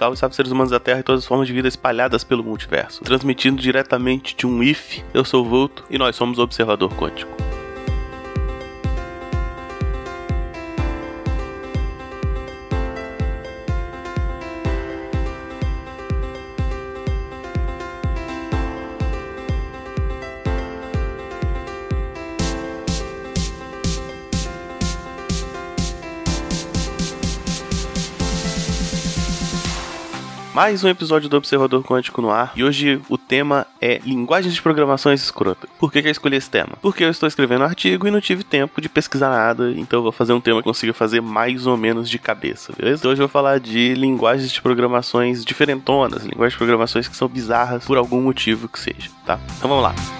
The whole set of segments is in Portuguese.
Salve, salve seres humanos da Terra e todas as formas de vida espalhadas pelo multiverso. Transmitindo diretamente de um IF, eu sou o Vulto e nós somos o Observador Quântico. Mais um episódio do Observador Quântico no ar e hoje o tema é linguagens de programações escrotas. Por que, que eu escolhi esse tema? Porque eu estou escrevendo um artigo e não tive tempo de pesquisar nada, então eu vou fazer um tema que consiga fazer mais ou menos de cabeça, beleza? Então hoje eu vou falar de linguagens de programações diferentonas, linguagens de programações que são bizarras por algum motivo que seja, tá? Então vamos lá.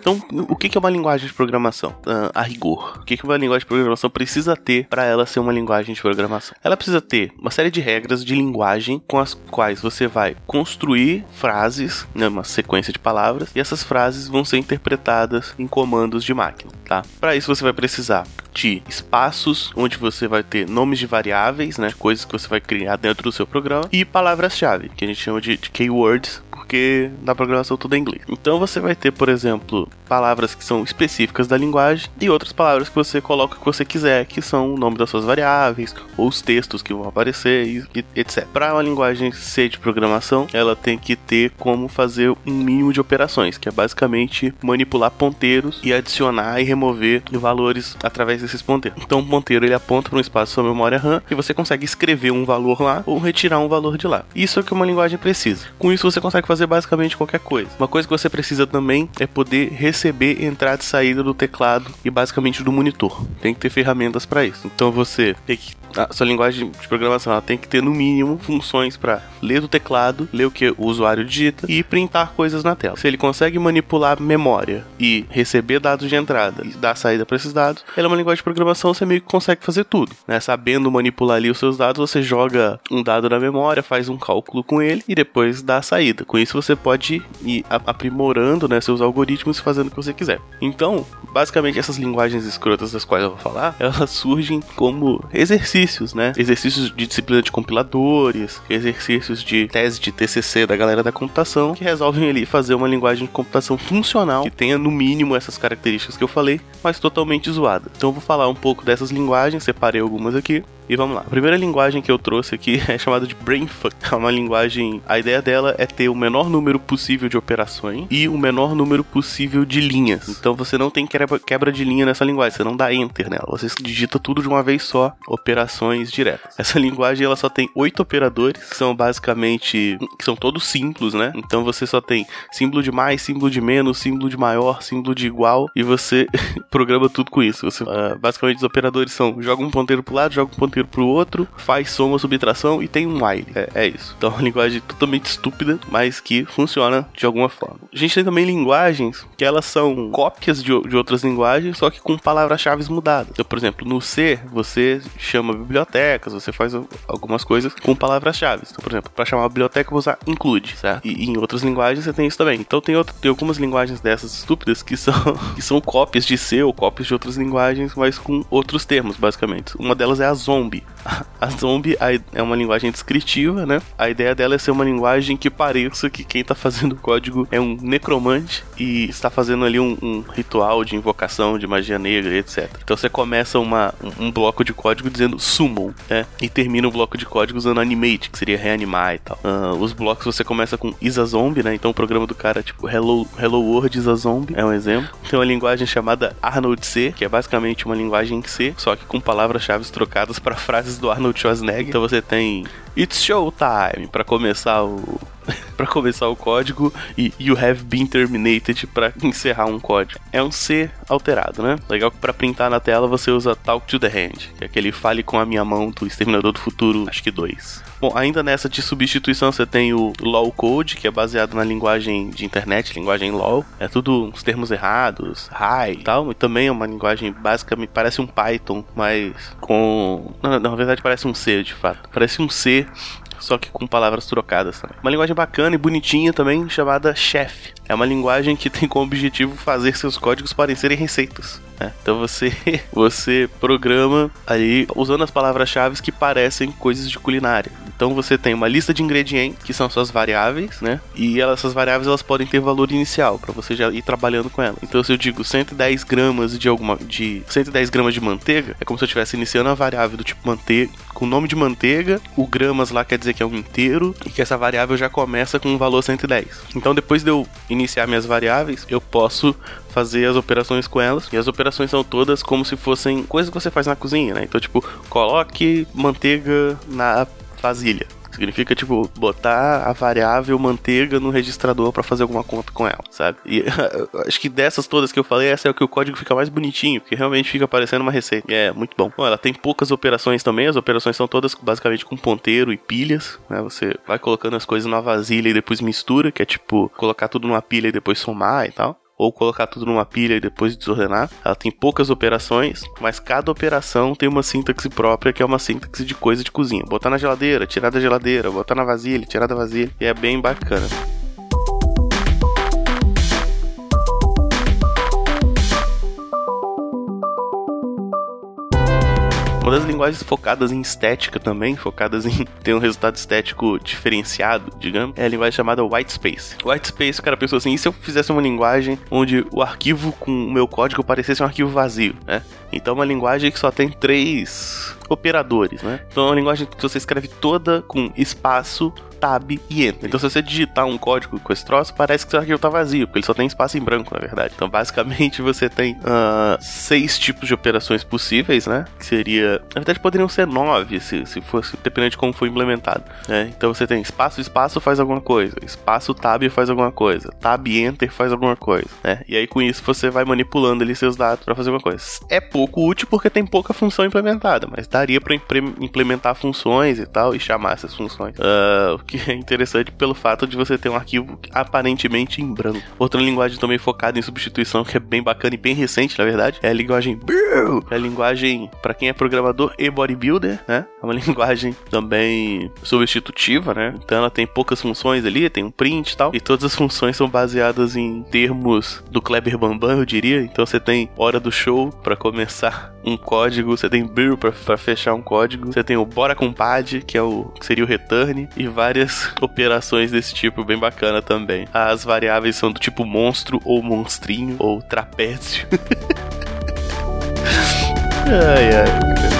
Então, o que é uma linguagem de programação? Uh, a rigor. O que uma linguagem de programação precisa ter para ela ser uma linguagem de programação? Ela precisa ter uma série de regras de linguagem com as quais você vai construir frases, né, uma sequência de palavras, e essas frases vão ser interpretadas em comandos de máquina, tá? Para isso você vai precisar de espaços onde você vai ter nomes de variáveis, né, coisas que você vai criar dentro do seu programa, e palavras-chave, que a gente chama de, de keywords, porque na programação tudo é inglês. Então você vai ter, por exemplo, palavras que são específicas da linguagem e outras palavras que você coloca o que você quiser, que são o nome das suas variáveis ou os textos que vão aparecer e, etc. Para uma linguagem C de programação, ela tem que ter como fazer um mínimo de operações, que é basicamente manipular ponteiros e adicionar e remover valores através desses ponteiros. Então o ponteiro ele aponta para um espaço sua memória RAM e você consegue escrever um valor lá ou retirar um valor de lá. Isso é o que uma linguagem precisa. Com isso você consegue fazer fazer basicamente qualquer coisa. Uma coisa que você precisa também é poder receber entrada e saída do teclado e basicamente do monitor. Tem que ter ferramentas para isso. Então você tem que a sua linguagem de programação ela tem que ter no mínimo funções para ler do teclado, ler o que o usuário digita e printar coisas na tela. Se ele consegue manipular memória e receber dados de entrada e dar saída para esses dados, ela é uma linguagem de programação, você meio que consegue fazer tudo, né? Sabendo manipular ali os seus dados, você joga um dado na memória, faz um cálculo com ele e depois dá a saída. Com isso você pode ir aprimorando, né, seus algoritmos e fazendo o que você quiser. Então, basicamente essas linguagens escrotas das quais eu vou falar, elas surgem como exercício exercícios, né? Exercícios de disciplina de compiladores, exercícios de tese de TCC da galera da computação, que resolvem ali fazer uma linguagem de computação funcional que tenha no mínimo essas características que eu falei, mas totalmente zoada. Então eu vou falar um pouco dessas linguagens, separei algumas aqui. E vamos lá. A primeira linguagem que eu trouxe aqui é chamada de Brainfuck. É uma linguagem. A ideia dela é ter o menor número possível de operações e o menor número possível de linhas. Então você não tem quebra de linha nessa linguagem, você não dá enter nela. Você digita tudo de uma vez só, operações diretas. Essa linguagem ela só tem oito operadores, que são basicamente. que são todos símbolos, né? Então você só tem símbolo de mais, símbolo de menos, símbolo de maior, símbolo de igual, e você programa tudo com isso. Você, uh, basicamente os operadores são joga um ponteiro pro lado, joga um ponteiro pro outro, faz soma, subtração e tem um while. É, é isso. Então é uma linguagem totalmente estúpida, mas que funciona de alguma forma. A gente tem também linguagens que elas são cópias de, de outras linguagens, só que com palavras-chave mudadas. Então, por exemplo, no C, você chama bibliotecas, você faz algumas coisas com palavras-chave. Então, por exemplo, para chamar a biblioteca, você usar include, certo? E, e, em outras linguagens você tem isso também. Então, tem, outro, tem algumas linguagens dessas estúpidas que são, que são cópias de C ou cópias de outras linguagens, mas com outros termos, basicamente. Uma delas é a zombie zombie. A zombie é uma linguagem descritiva, né? A ideia dela é ser uma linguagem que pareça que quem tá fazendo o código é um necromante e está fazendo ali um, um ritual de invocação de magia negra, etc. Então você começa uma, um, bloco de código dizendo summon, né? E termina o bloco de código usando animate, que seria reanimar e tal. Uh, os blocos você começa com is a zombie, né? Então o programa do cara, tipo, hello, hello world is a zombie, é um exemplo. Tem uma linguagem chamada Arnold C, que é basicamente uma linguagem C, só que com palavras-chave trocadas para frases do Arnold Schwarzenegger. Então você tem It's Showtime para começar o para começar o código e You Have Been Terminated para encerrar um código. É um C alterado, né? Legal que para printar na tela você usa Talk to the Hand, que é aquele fale com a minha mão do Exterminador do Futuro, acho que 2. Bom, ainda nessa de substituição você tem o LOL Code, que é baseado na linguagem de internet, linguagem LOL. É tudo uns termos errados, high e tal. E também é uma linguagem básica, me parece um Python, mas com. Não, na verdade parece um C, de fato. Parece um C só que com palavras trocadas também. Uma linguagem bacana e bonitinha também, chamada Chef. É uma linguagem que tem como objetivo fazer seus códigos parecerem receitas. Né? Então você, você programa aí usando as palavras-chave que parecem coisas de culinária. Então você tem uma lista de ingredientes que são suas variáveis, né? E elas, essas variáveis elas podem ter valor inicial para você já ir trabalhando com elas. Então se eu digo 110 gramas de alguma de 110 gramas de manteiga, é como se eu estivesse iniciando a variável do tipo manteiga com o nome de manteiga, o gramas lá quer dizer que é um inteiro e que essa variável já começa com um valor 110. Então depois de eu iniciar minhas variáveis, eu posso fazer as operações com elas. E as operações são todas como se fossem coisas que você faz na cozinha, né? Então, tipo, coloque manteiga na vasilha. Significa, tipo, botar a variável manteiga no registrador para fazer alguma conta com ela, sabe? E acho que dessas todas que eu falei, essa é o que o código fica mais bonitinho, porque realmente fica parecendo uma receita. E é muito bom. bom. Ela tem poucas operações também, as operações são todas basicamente com ponteiro e pilhas, né? Você vai colocando as coisas na vasilha e depois mistura, que é tipo colocar tudo numa pilha e depois somar e tal ou colocar tudo numa pilha e depois desordenar. Ela tem poucas operações, mas cada operação tem uma sintaxe própria, que é uma sintaxe de coisa de cozinha. Botar na geladeira, tirar da geladeira, botar na vasilha, tirar da vasilha. E é bem bacana. Uma das linguagens focadas em estética também, focadas em ter um resultado estético diferenciado, digamos, é a linguagem chamada Whitespace. Whitespace, o cara pensou assim, e se eu fizesse uma linguagem onde o arquivo com o meu código parecesse um arquivo vazio, né? Então uma linguagem que só tem três operadores, né? Então é uma linguagem que você escreve toda com espaço, tab e enter. Então, se você digitar um código com esse troço, parece que seu arquivo tá vazio, porque ele só tem espaço em branco, na verdade. Então, basicamente, você tem uh, seis tipos de operações possíveis, né? Que seria. Na verdade, poderiam ser nove, se, se fosse, dependendo de como foi implementado. Né? Então, você tem espaço, espaço faz alguma coisa, espaço, tab faz alguma coisa, tab, enter faz alguma coisa, né? E aí, com isso, você vai manipulando ali seus dados para fazer alguma coisa. É pouco útil porque tem pouca função implementada, mas daria para implementar funções e tal e chamar essas funções. Uh, que é interessante pelo fato de você ter um arquivo aparentemente em branco. Outra linguagem também focada em substituição, que é bem bacana e bem recente, na verdade, é a linguagem É a linguagem, para quem é programador e bodybuilder, né? É uma linguagem também substitutiva, né? Então ela tem poucas funções ali, tem um print e tal, e todas as funções são baseadas em termos do Kleber Bambam, eu diria. Então você tem hora do show para começar um código, você tem build para fechar um código, você tem o bora com pad, que é o que seria o return, e várias várias operações desse tipo, bem bacana também. As variáveis são do tipo monstro ou monstrinho ou trapézio. ai, ai.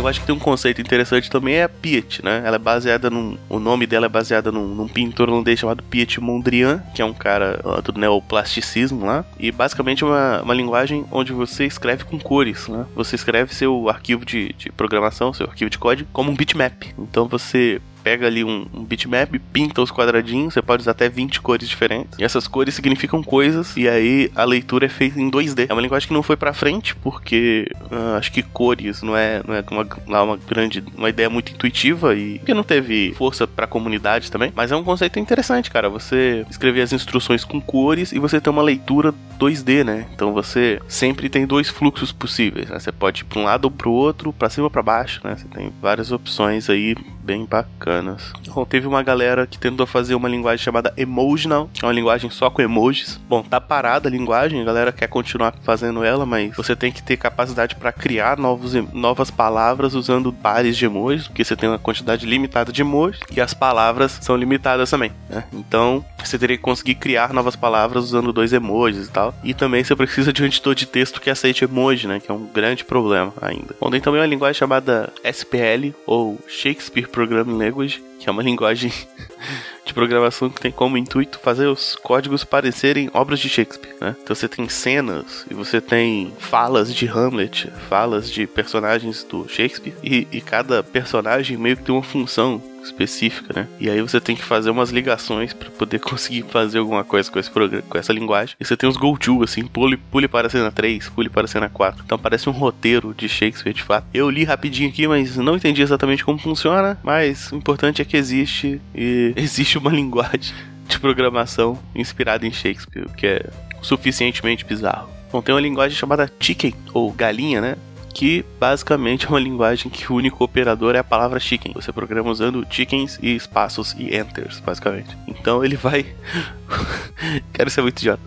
Linguagem que tem um conceito interessante também é a Piet, né? Ela é baseada num. O nome dela é baseada num, num pintor holandês chamado Piet Mondrian, que é um cara do neoplasticismo lá. E basicamente é uma, uma linguagem onde você escreve com cores, né? Você escreve seu arquivo de, de programação, seu arquivo de código, como um bitmap. Então você pega ali um, um bitmap, pinta os quadradinhos, você pode usar até 20 cores diferentes. E essas cores significam coisas, e aí a leitura é feita em 2D. É uma linguagem que não foi pra frente, porque uh, acho que cores não é, não é uma, uma grande, uma ideia muito intuitiva e que não teve força pra comunidade também. Mas é um conceito interessante, cara. Você escrever as instruções com cores e você ter uma leitura 2D, né? Então você sempre tem dois fluxos possíveis, né? Você pode ir para um lado ou para o outro, para cima ou para baixo, né? Você tem várias opções aí bem bacanas. Bom, teve uma galera que tentou fazer uma linguagem chamada Emotional, é uma linguagem só com emojis. Bom, tá parada a linguagem, a galera quer continuar fazendo ela, mas você tem que ter capacidade para criar novos, novas palavras usando pares de emojis, porque você tem uma quantidade limitada de emojis e as palavras são limitadas também, né? Então, você teria que conseguir criar novas palavras usando dois emojis e tal. E também você precisa de um editor de texto que aceite emoji, né? Que é um grande problema ainda. Bom, tem também uma linguagem chamada SPL, ou Shakespeare Programming Language, que é uma linguagem de programação que tem como intuito fazer os códigos parecerem obras de Shakespeare, né? Então você tem cenas e você tem falas de Hamlet, falas de personagens do Shakespeare e, e cada personagem meio que tem uma função específica, né? E aí você tem que fazer umas ligações para poder conseguir fazer alguma coisa com esse programa, com essa linguagem. E você tem os go to assim, pule, pule para a cena 3, pule para a cena 4. Então parece um roteiro de Shakespeare de fato. Eu li rapidinho aqui, mas não entendi exatamente como funciona, mas o importante é que existe e existe uma linguagem de programação inspirada em Shakespeare, que é suficientemente bizarro. Bom, tem uma linguagem chamada chicken, ou galinha, né? Que basicamente é uma linguagem que o único operador é a palavra chicken. Você programa usando chickens e espaços e enters, basicamente. Então ele vai. Quero ser muito idiota.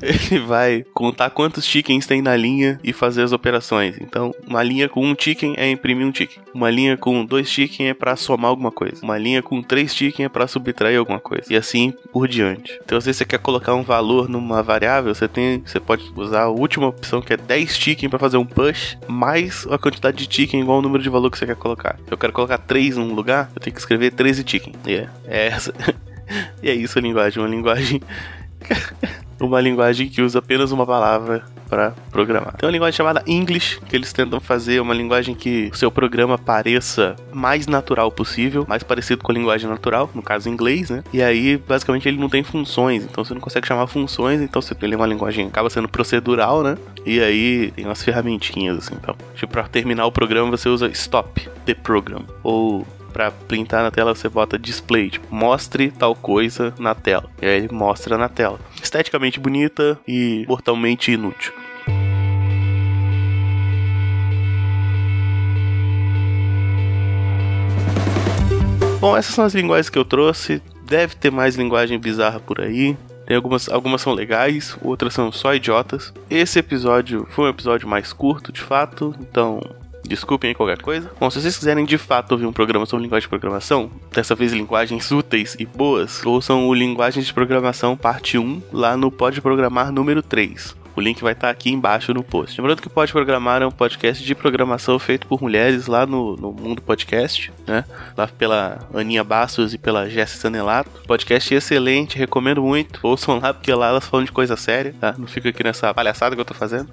Ele vai contar quantos chickens tem na linha e fazer as operações. Então, uma linha com um chicken é imprimir um chicken. Uma linha com dois chicken é para somar alguma coisa. Uma linha com três chicken é para subtrair alguma coisa. E assim por diante. Então, se você quer colocar um valor numa variável, você tem, você pode usar a última opção que é 10 chicken para fazer um push mais a quantidade de chicken igual ao número de valor que você quer colocar. Se eu quero colocar 3 num lugar, eu tenho que escrever 13 chicken. E yeah. é essa. e é isso a linguagem, uma linguagem uma linguagem que usa apenas uma palavra para programar. Tem uma linguagem chamada English, que eles tentam fazer uma linguagem que o seu programa pareça mais natural possível, mais parecido com a linguagem natural, no caso inglês, né? E aí, basicamente, ele não tem funções, então você não consegue chamar funções, então você tem uma linguagem acaba sendo procedural, né? E aí tem umas ferramentinhas assim, então. Tipo, para terminar o programa você usa stop the program ou para printar na tela você bota display, tipo, mostre tal coisa na tela. E aí ele mostra na tela. Esteticamente bonita e mortalmente inútil. Bom, essas são as linguagens que eu trouxe. Deve ter mais linguagem bizarra por aí. Tem algumas, algumas são legais, outras são só idiotas. Esse episódio foi um episódio mais curto, de fato, então Desculpem aí qualquer coisa. Bom, se vocês quiserem de fato ouvir um programa sobre linguagem de programação, dessa vez linguagens úteis e boas, ouçam o Linguagens de Programação parte 1 lá no Pode Programar número 3. O link vai estar aqui embaixo no post. Lembrando que o Pode Programar é um podcast de programação feito por mulheres lá no, no Mundo Podcast, né? Lá pela Aninha Bastos e pela Jéssica Sanelato. Podcast excelente, recomendo muito. Ouçam lá, porque lá elas falam de coisa séria, tá? Não fica aqui nessa palhaçada que eu tô fazendo.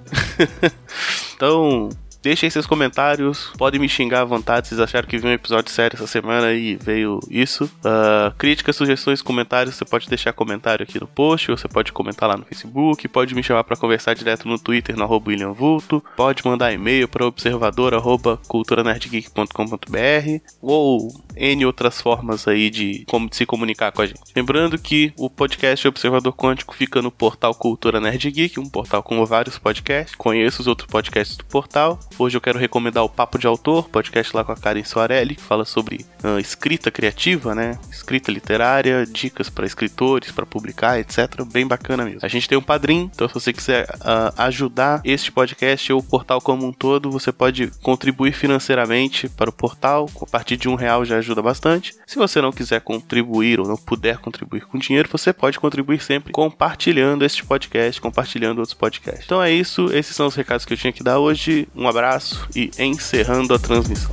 então, Deixem seus comentários, podem me xingar à vontade se vocês acharam que viu um episódio sério essa semana e veio isso. Uh, críticas, sugestões, comentários, você pode deixar comentário aqui no post, ou você pode comentar lá no Facebook, pode me chamar para conversar direto no Twitter, no William Vulto, pode mandar e-mail para observador.culturanerdgeek.com.br ou N outras formas aí de como se comunicar com a gente. Lembrando que o podcast Observador Quântico fica no portal Cultura Nerd Geek, um portal com vários podcasts. Conheço os outros podcasts do portal. Hoje eu quero recomendar o Papo de Autor, podcast lá com a Karen Soarelli, que fala sobre uh, escrita criativa, né? Escrita literária, dicas para escritores, para publicar, etc. Bem bacana mesmo. A gente tem um padrinho, então se você quiser uh, ajudar este podcast ou o portal como um todo, você pode contribuir financeiramente para o portal. A partir de um real já ajuda bastante. Se você não quiser contribuir ou não puder contribuir com dinheiro, você pode contribuir sempre compartilhando este podcast, compartilhando outros podcasts. Então é isso, esses são os recados que eu tinha que dar hoje. Um abraço abraço e encerrando a transmissão.